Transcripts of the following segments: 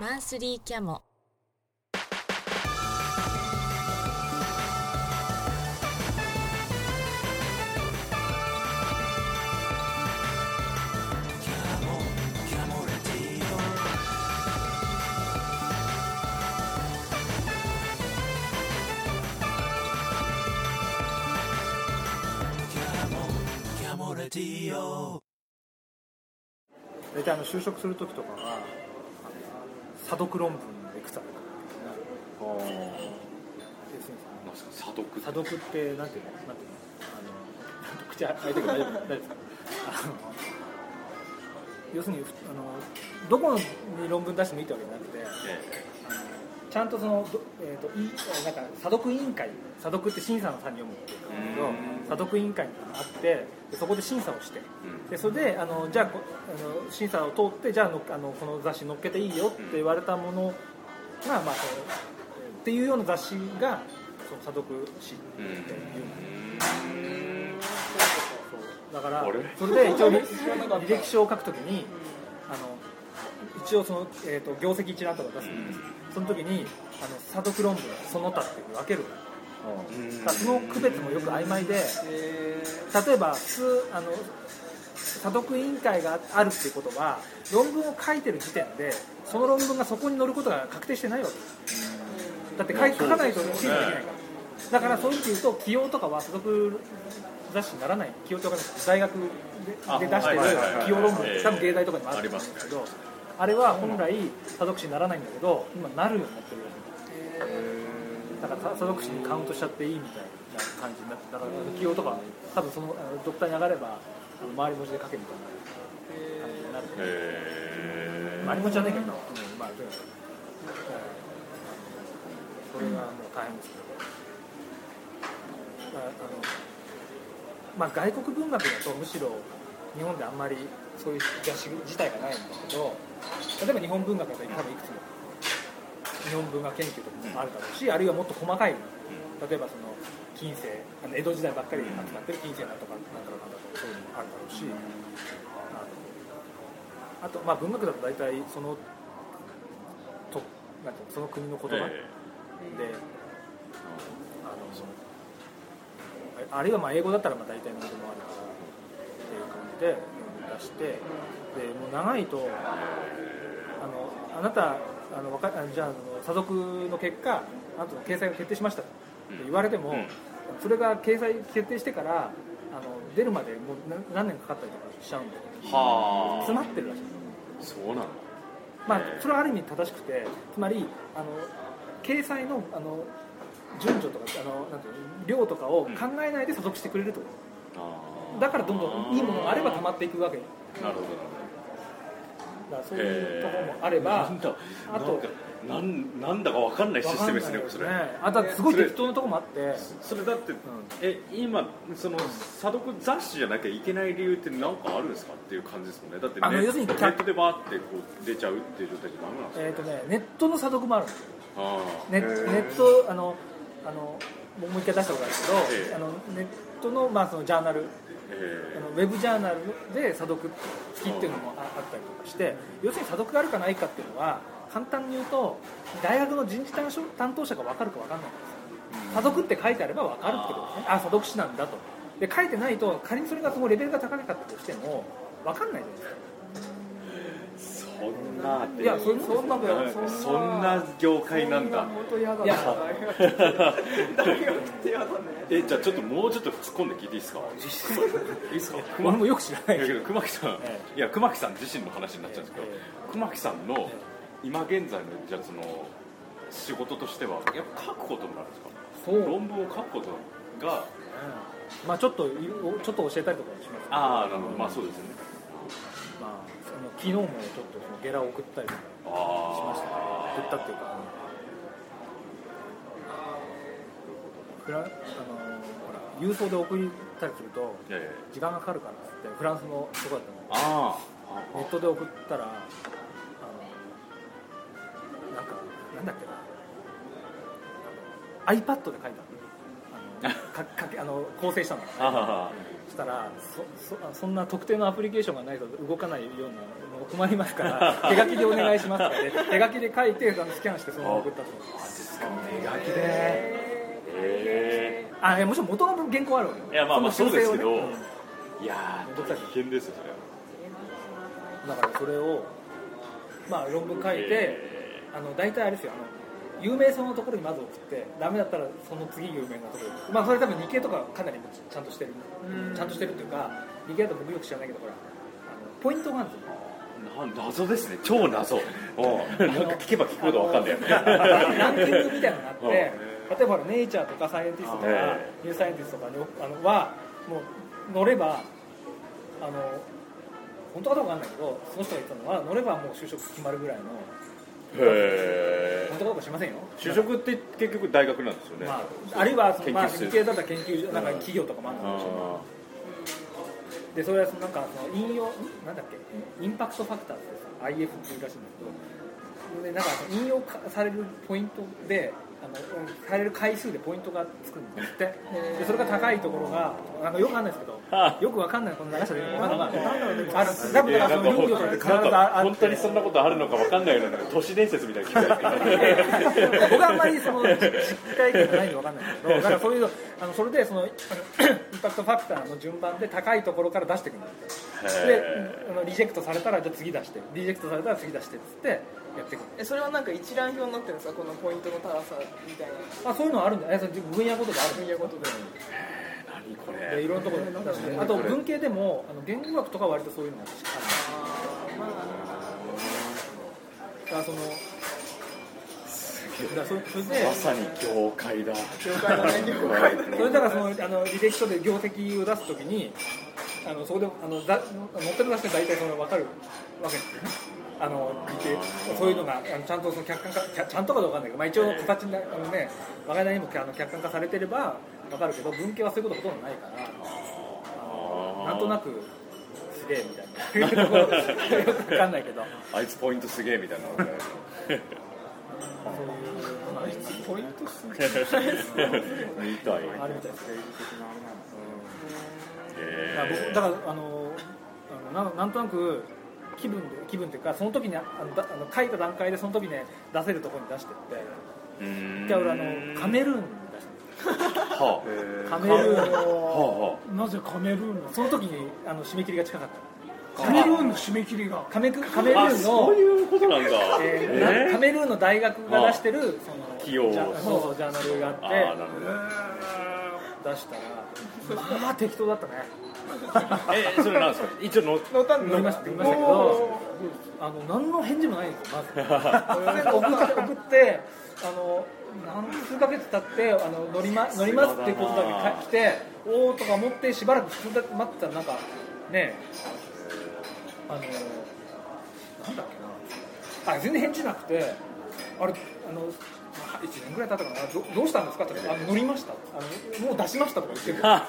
マンスリーキャモ。大体あの就職する時とかは査読論文のいくつあるか要するになんすか査読査読ってなんていうのなんていうのあの口開いてるけど大丈夫。大丈夫。ですか要するにあのどこに論文出してもいいってわけじゃなくてちゃんとその、どえー、といなんか査読委員会査読って審査の差に読むっていうけどうん査読委員会があってそこで審査をしてでそれであのじゃああの審査を通ってじゃあのあのこの雑誌載っけていいよって言われたものが、まあ、そのっていうような雑誌がその査読誌っていうだからそれで一応履歴書を書くときにあの一応その、えー、と業績一覧とか出すんですその時にあの査読論文その他っていうのを分けるだその区別もよく曖昧で例えば普通あの査読委員会があるっていうことは論文を書いてる時点でその論文がそこに載ることが確定してないわけ。ですだって書かないと審査できないから。だからそういう意味で言うと起用とかは査読雑誌にならない。起用とか大学で出してる起用論文ええ。多分芸大とかにもあるありますけどあれは本来査読誌にならないんだけど今なるようになってるだから査読誌にカウントしちゃっていいみたいな感じになってだから起用とか多分そのあのドクターに上がればあの周り文字で書けみたいな感じになってへ周り文字じゃないけど、うんまあとにかくそれがもう大変ですけどだからあのまあ外国文学だとむしろ日本であんまりそういう雑誌自体がないんだけど例えば日本文学だと多分いくつも日本文学研究とかもあるだろうし、あるいはもっと細かい例えばその近世あの江戸時代ばっかり扱ってる近世なんとかなんとかなんとかそういうのもあるだろうし。あとまあ文学だと大体そのとなんていうのその国の言葉、えであのそのああるいはまあ英語だったらまあ大体何でもあるからっていう感じで出してでもう長いとあのあなたあのわかあじゃあ査読の結果あなたの掲載が決定しましたって言われても、うん。それが掲載決定してからあの出るまでもう何何年かかったりとかしちゃうんではあ。詰まってるらしい。そうなんだまあ、それはある意味正しくてつまりあの掲載のあの順序とかあのなんていうの量とかを考えないで査読してくれると、あー。だからどんどんいいものがあれば溜まっていくわけ。だなるほどそういうところもあればなんだあとなんかなんだかわかんないシステムですねそれ。あとはすごい適当なところもあって。それだって、え今その査読雑誌じゃなきゃいけない理由って何かあるんですかっていう感じですもんね。だってネネットでバーってこう出ちゃうっていう状態じゃダメなんですか、えーとね、ネットの査読もあるんですよ。ネネットあのあのもう一回出したことあるけど、ええ。あのネットの,、まあそのジャーナルえあのウェブジャーナルで査読付きっていうのもああったりとかして要するに査読があるかないかっていうのは簡単に言うと大学の人事担当担当者が分かるか分かんないんですよ。査読って書いてあれば分かるってことですね。あ査読士なんだと。で書いてないと仮にそれがそのレベルが高かったとしても分かんないじゃないですかそんないやそそんなそそんな業界なんだ。本当嫌だ。いや。えじゃあちょっともうちょっと突っ込んで聞いていいですか？いいですか？俺もよく知らないいやけど。熊木さん、えいや熊木さん自身の話になっちゃうんですけど、え熊木さんの今現在のじゃあその仕事としてはやっぱ書くことになるんですか？論文を書くことが。まあちょっといちょっと教えたりとかしますああなるほど。まあそうですよね昨日もちょっとそのゲラを送ったりとかあしましたね送ったっていうかフランあのほら郵送で送ったりすると時間がかかるからっつってフランスのとこだったのあネットで送ったらあのなんかなんだっけな iPad で書いたの。あのかかけあの構成したのしたらそそそんな特定のアプリケーションがないと動かないようなの困りますから 手書きでお願いしますとかで手書きで書いてあのスキャンしてそのまま送ったと。手書きで。へあいやもちろん元の原稿あるわけよ。いやまあまあそうですけどの修正をねいやー大変ですよそだからそれをまあ論文書いて、えあの大体あれですよあの有名そうなところにまず送ってダメだったらその次有名なところにまあそれ多分理系とかかなりちゃんとしてる。うん。ちゃんとしてるっていうか理系だと僕よく知らないけどほらあのポイントがあるんですよ。な謎ですね。超謎。うんなんか聞けば聞くほど分かんないよね。ランキングみたいなのがあって うん。例えばネイチャーとかサイエンティストとかえニューサイエンティストとかにあのはもう乗ればあの本当かどうかわかんないけどその人が言ったのは乗ればもう就職決まるぐらいのへ本当かどうかしませんよ。就職って結局大学なんですよね、まあ、あるいはまあ、理系だったら研究所なんか企業とかもあるんでしょあでそれはそのなんかその引用なんだっけ？インパクトファクターってさ IF っていうらしいんですけどでなんかその引用かされるポイントであのされる回数でポイントがつくんですって。でそれが高いところがなんかよくわかんないですけどは よくわかんないこの長さである多分だからその本当にそんなことあるのか分かんないような都市伝説みたいな僕はあんまりその実体験がないんでわかんない。んだけどだからそういうのあのそれでそのあのインパクトファクターの順番で高いところから出していくんだって でへあのリジェクトされたらじゃあ次出してリジェクトされたら次出してっつってやっていくえそれはなんか一覧表になってるんですかこのポイントの高さみたいな。あそういうのあるんだ。ねその分野ごとである。んだ分野ごとでー何こでれ。いろんなところで。出してあと文系でもあの言語学とかは割とそういうのがあるだからそのだそれそれでまさに業界だ。業界だね業界だね。それだからそのあの履歴書で業績を出すときにあのそこであのだ載ってる出して大体その分かる。わけですよね。あのそういうのがあのちゃんとその客観化ちゃんとかどうかわかんないけど、まあ、一応形になあのね我が家にもあの客観化されてれば分かるけど文系はそういうことほとんどないからなんとなくすげえみたいなよく分かんないけど。あいつポイントすげえみたいなのね。そう。いうあいつポイントすみたいあるみたいですねへだから僕えだからあのななんとなく気分で気分っていうかその時にあのだあの書いた段階でその時ね出せるところに出してって。一回俺あのカメルーンはカメルーン。あはなぜカメルーンのその時にあの締め切りが近かった。カメルーンの締め切りが。カメク？カメルあはあーンのそういうことなんだ。えーカメルーンの大学が出してるその企業。ジャそうそうジャーナルがあってああなるほど出したらまあ適当だったね。えそれなんですか？一応の乗ったん乗りました乗りましたけどあの何の返事もないんですよまず。送って送ってあの何数ヶ月経ってあの乗り,、ま、乗りますってことだけか来ておおとか思ってしばらく普通だ待ってたらなんかねあのなんだっけな。あ全然返事なくてあれあの1年ぐらい経ったかな。どどうしたんですか？って言ったらあの乗りました。あのもう出しましたとか言って。るあ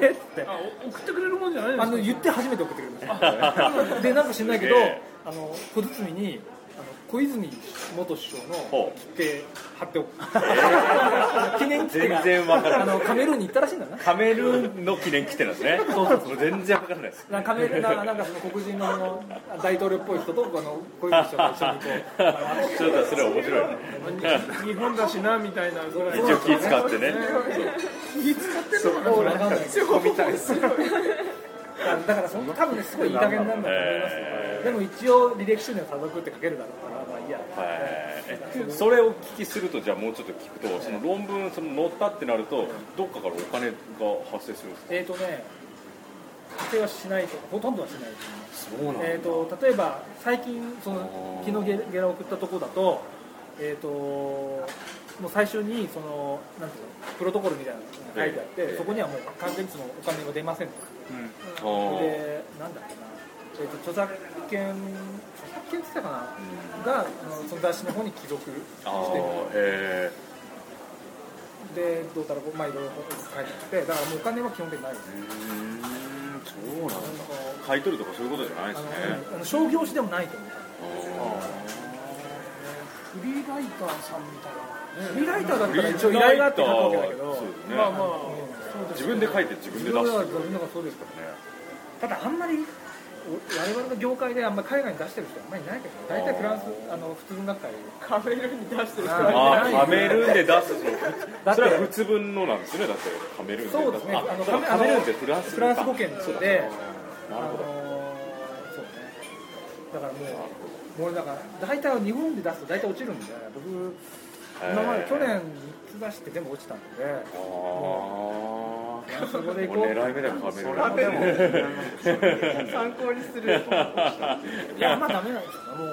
れ？って。あ送ってくれるもんじゃないですか？あの言って初めて送ってくれましたで なんか知んないけど、えあの小包にあの小泉元首相の切手貼っておく記念切手が全然わからない。あのカメルーンに行ったらしいんだな。カメルーンの記念来てるんですね。そうそうもう。全然わからないです。なんかカメルななんかその黒人の大統領っぽい人とあの小泉首相が一緒にこう ちょっとそれ面白いね。日本だしなみたいなぐらい。一応気使ってね。気使ってるのかなそう。みたい。です あだからその多分ねすごいいい加減なんだと思いますえけどでも一応履歴書には査読って書けるだろうからまあいいや。はい。それをお聞きするとじゃあもうちょっと聞くとその論文その載ったってなるとどっかからお金が発生するんですか？えーとね発生はしないとほとんどはしないそうなんだ。えー、と例えば最近その昨日ゲゲラを送ったところだと,、えー、ともう最初にそのなんていうのプロトコルみたいなのが書いてあって、ええ。そこにはもう完全にそのお金は出ませんと。あー。でなんだっけな、えー、と著作権著作権って言ってたかな、があのその雑誌の方に記録してあーへでどうたらこう？まあいろいろ書いてて。だからもうお金は基本的にない。ですえそうなんだ。買い取るとかそういうことじゃないですね。あの商業誌でもないと思う。フリーライターさんみたいな。フリーライターだったら一応依頼があって書くわけだけど。ね。まあまあ自分で書いて自分で出す自分で自分がそうですからね。ただあんまりお我々の業界であんまり海外に出してる人はあんまりいないけど大体フランスあの普通文学会カメルーンに出してる人。あカメルーンで出す それは普通分のなんですねだってカメルーンで。そうですね。ああのカメルーンってフランス。フランス語圏で。なるほど。そうね。だからもうもうだから大体日本で出すと大体落ちるんで僕今まで去年3つ出して全部落ちたんで。ああそこで行こう。狙い目だよカメでも参考にするい。やまあダメなんですよ。もう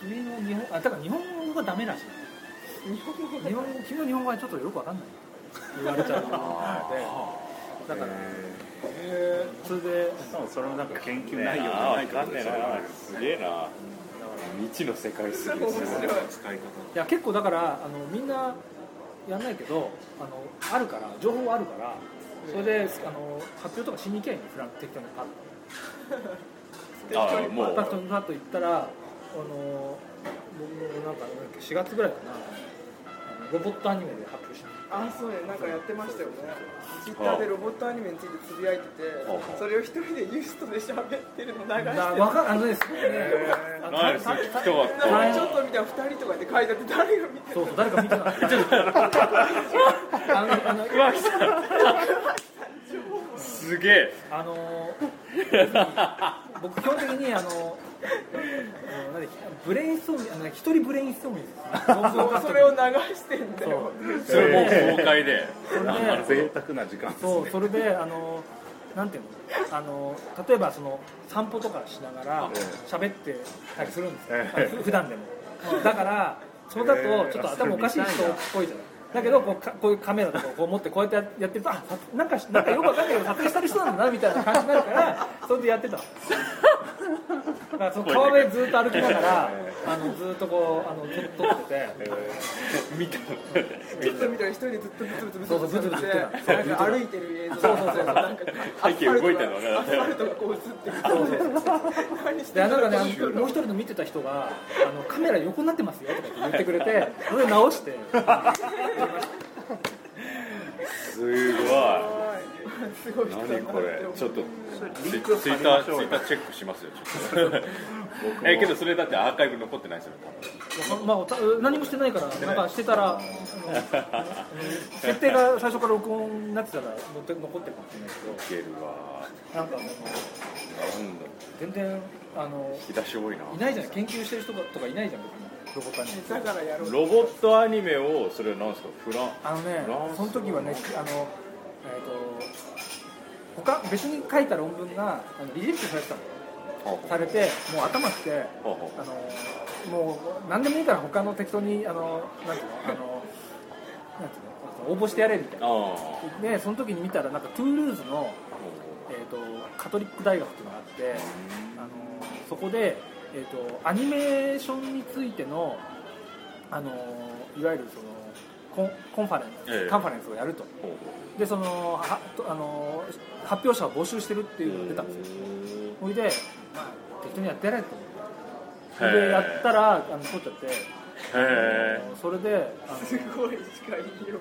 君の日本あだから日本語がダメらしい。日本語日本語君の日本語はちょっとよくわかんない。言われちゃう。のでだからえそれでそれもなんか研究ね内容じゃあないかんねえなすげえな。未知の世界すぎる。いや結構だからあのみんなやんないけどあのあるから情報あるからそれであの発表とかしに行けばいいのフラン適当にパッと。あもう。パッとパッと行ったらあの僕もなんかなんだっけ4月ぐらいかなロボットアニメで発表しあそうね。なんかやってましたよね。ツイッターでロボットアニメについてつぶやいててそれを一人でユーストで喋ってるの流してただわかあのねすごいね。あの何です た聞きたかった。なんかちょっと見たら2人とかで書いてあって誰が見てるそうそう誰か見てないちょっとあのあの岩城さんすげえ。あの僕基本的にあのブレインストーミングあの一人ブレインストーミング それを流してんだよ。それもう公開で贅沢な時間ですそうそれであのなんていうの？あの例えばその散歩とかしながら喋ってたりするんですよ、普段でも。だからそうだとちょっと頭おかしい人っぽいじゃない。だけどこうかこういうカメラとかをこう持ってこうやってやってるとあさなんかなんかよくわかんないけど撮影してる人なんだなみたいな感じになるからそれでやってたのだからその川辺ずっと歩きながらあのずっとこうあの撮撮ってて。見た。ちょっと見たら一人でずっとブツブツブツそうそうブツブツ言ってたなんか歩いてる映像そうそうそうなんか背景動いてるのねアスファルトがこう映ってる。そうそう何してでなんかねもう一人の見てた人があのカメラ横になってますよとか言ってくれてそれで直して。すごいすごい何これちょっとツイッターツイッターチェックしますよ。ちょっと。えけどそれだってアーカイブ残ってないですよ多分。まあ、た何もしてないからなんかしてたら設定が最初から録音になってたら残ってるかもしれないいけるわ。けどなんかあのなんだ全然あの引き出し多いな。いないじゃない。研究してる人とかいないじゃん別に。ロボットアニメだからやろうロボットアニメをそれは何ですか？フランあのねその時はねあのえっ、と他別に書いた論文があのリジェクトされてたの。されてもう頭きてあのもう何でもいいから他の適当にあのなんていうのあのなんていうの応募してやれみたいな。あでその時に見たらなんかトゥールーズの、えー、とカトリック大学っていうのがあってあのそこで、えー、とアニメーションについてのあのいわゆるそのコンコンファレンス、ええ。カンファレンスをやると。でそのはとあの発表者を募集してるっていうのが出たんですよ。それで、まあ、適当にやってやれと思って。それでやったらあの取っちゃって。それですごいしか言いよ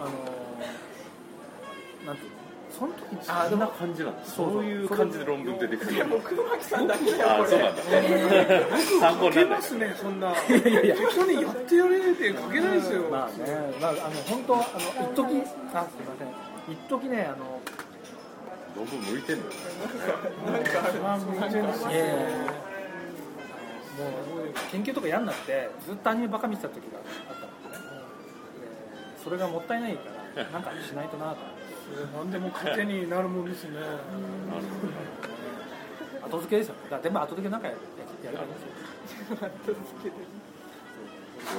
あのなんていうの？その時にあんな感じなんだ。そういう感じで論文出てくる。いやもう熊木さんだけだよこれあそうなんだ。参考にますねそんな。いやいや適当にやってやれって書けないですよ。まあね、まあ、あの本当あの一時あすみません。一時ねあの論文向いてんの？よなんかあるまあ向いてるんですよもう研究とかやんなくてずっとアニメバカ見てた時があったので,、ね、でそれがもったいないからなんかしないとなと思って何でも糧になるもんですね。なるほど後付けですよ。ねだから全部後付けなんかややればいいんですよ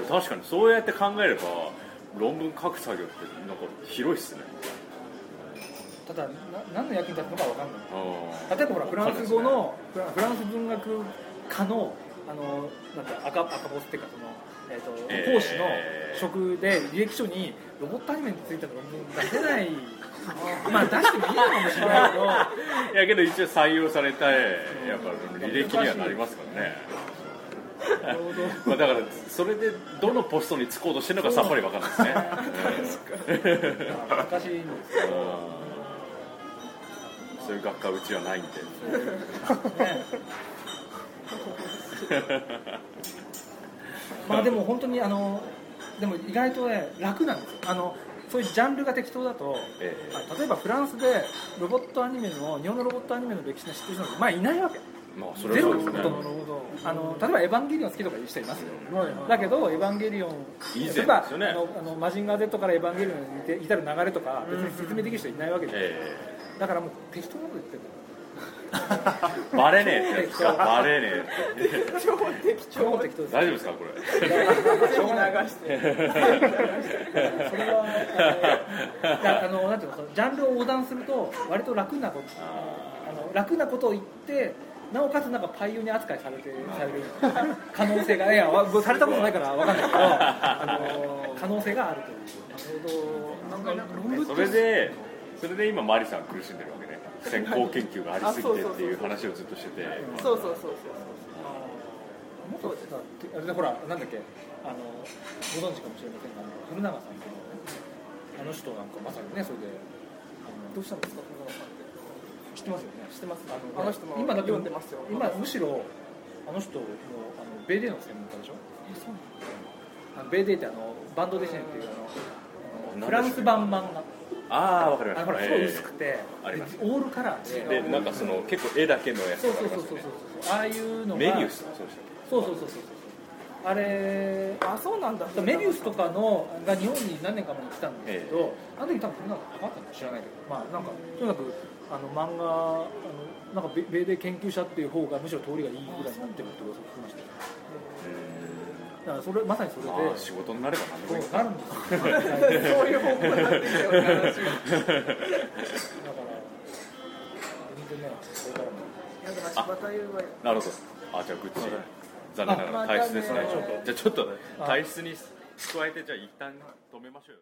確かにそうやって考えれば論文書く作業ってなんか広いっすね。ただな何の役に立つのかわかんない。あ例えばほらフランス語のフラフランス文学科のあのなんて赤赤ボスっていうかその、えーとえー。講師の職で履歴書にロボットアニメについての論文出せない。まあ出してもいいのかもしれないけど。あ いやけど一応採用されたやっぱ履歴にはなりますからね。まあだからそれでどのポストに就こうとしてるのかさっぱり分かんないですね。難しいんですようん。そういう学科うちはないんで。ねまあでも本当にあのでも意外とね楽なんですよ。あのそういうジャンルが適当だと、えあ例えばフランスでロボットアニメの日本のロボットアニメの歴史の知ってる人なんてまあいないわけ。まあそれはそうですね。あの例えば「エヴァンゲリオン」好きとかいう人いますよ、はいはいだけど「エヴァンゲリオン」例えばねあのあのマジンガー Z から「エヴァンゲリオン」に至る流れとか別に説明できる人いないわけで、えだからもう適当なこと言ってる。え バレねえってバレねえって。超適超当適当です大丈夫ですかこれ？全部流して。それはあのなんていうのジャンルを横断すると割と楽なことあの楽なことを言ってなおかつなんかパイオニア扱いされてされる。可能性がいやわされたことないからわかんないけどあの可能性があるという。なるほど。なんか論文それでそれで今マリさん苦しんでるわ先行研究がありすぎてっていう話をずっとしてて。そうそうそうもっとだってあれでほらなんだっけあのご存知かもしれませんがあの古永さんっていうあの人なんかまさにねそれであのどうしたんですか？知ってますよね知ってます？あのあの人も今だって読んでますよ今むしろあの人もあのベイデーの専門家でしょ？あのベイデーってあのバンドデシネっていうあのあのフランス版漫画ああわかりまあしたのほらすごい薄くて、オールカラーで。でなんかその結構絵だけのやつそうそうそうそうりますよねそう。ああいうのが。メビウスとかそうそうそうそうそうそう。あれあそうなんだ。メビウスとかのが日本に何年か前に来たんですけど、あの時多分そんなのかかったのか知らないけどまあなんかとにかくあの漫画あのなんかベベイデー研究者っていう方がむしろ通りがいいぐらいになってるって噂を聞きましたよだからそれまさにそれで。けまあ仕事になれば何でもいい。そうなるんですよ。そういう方向になってきたよ。って話だから全然ねこれからもいやだから柴田優はなるほどあじゃあグッチ。残念ながら。体質ですねあまたねじゃあちょっと体質に加えてじゃあ一旦止めましょうよ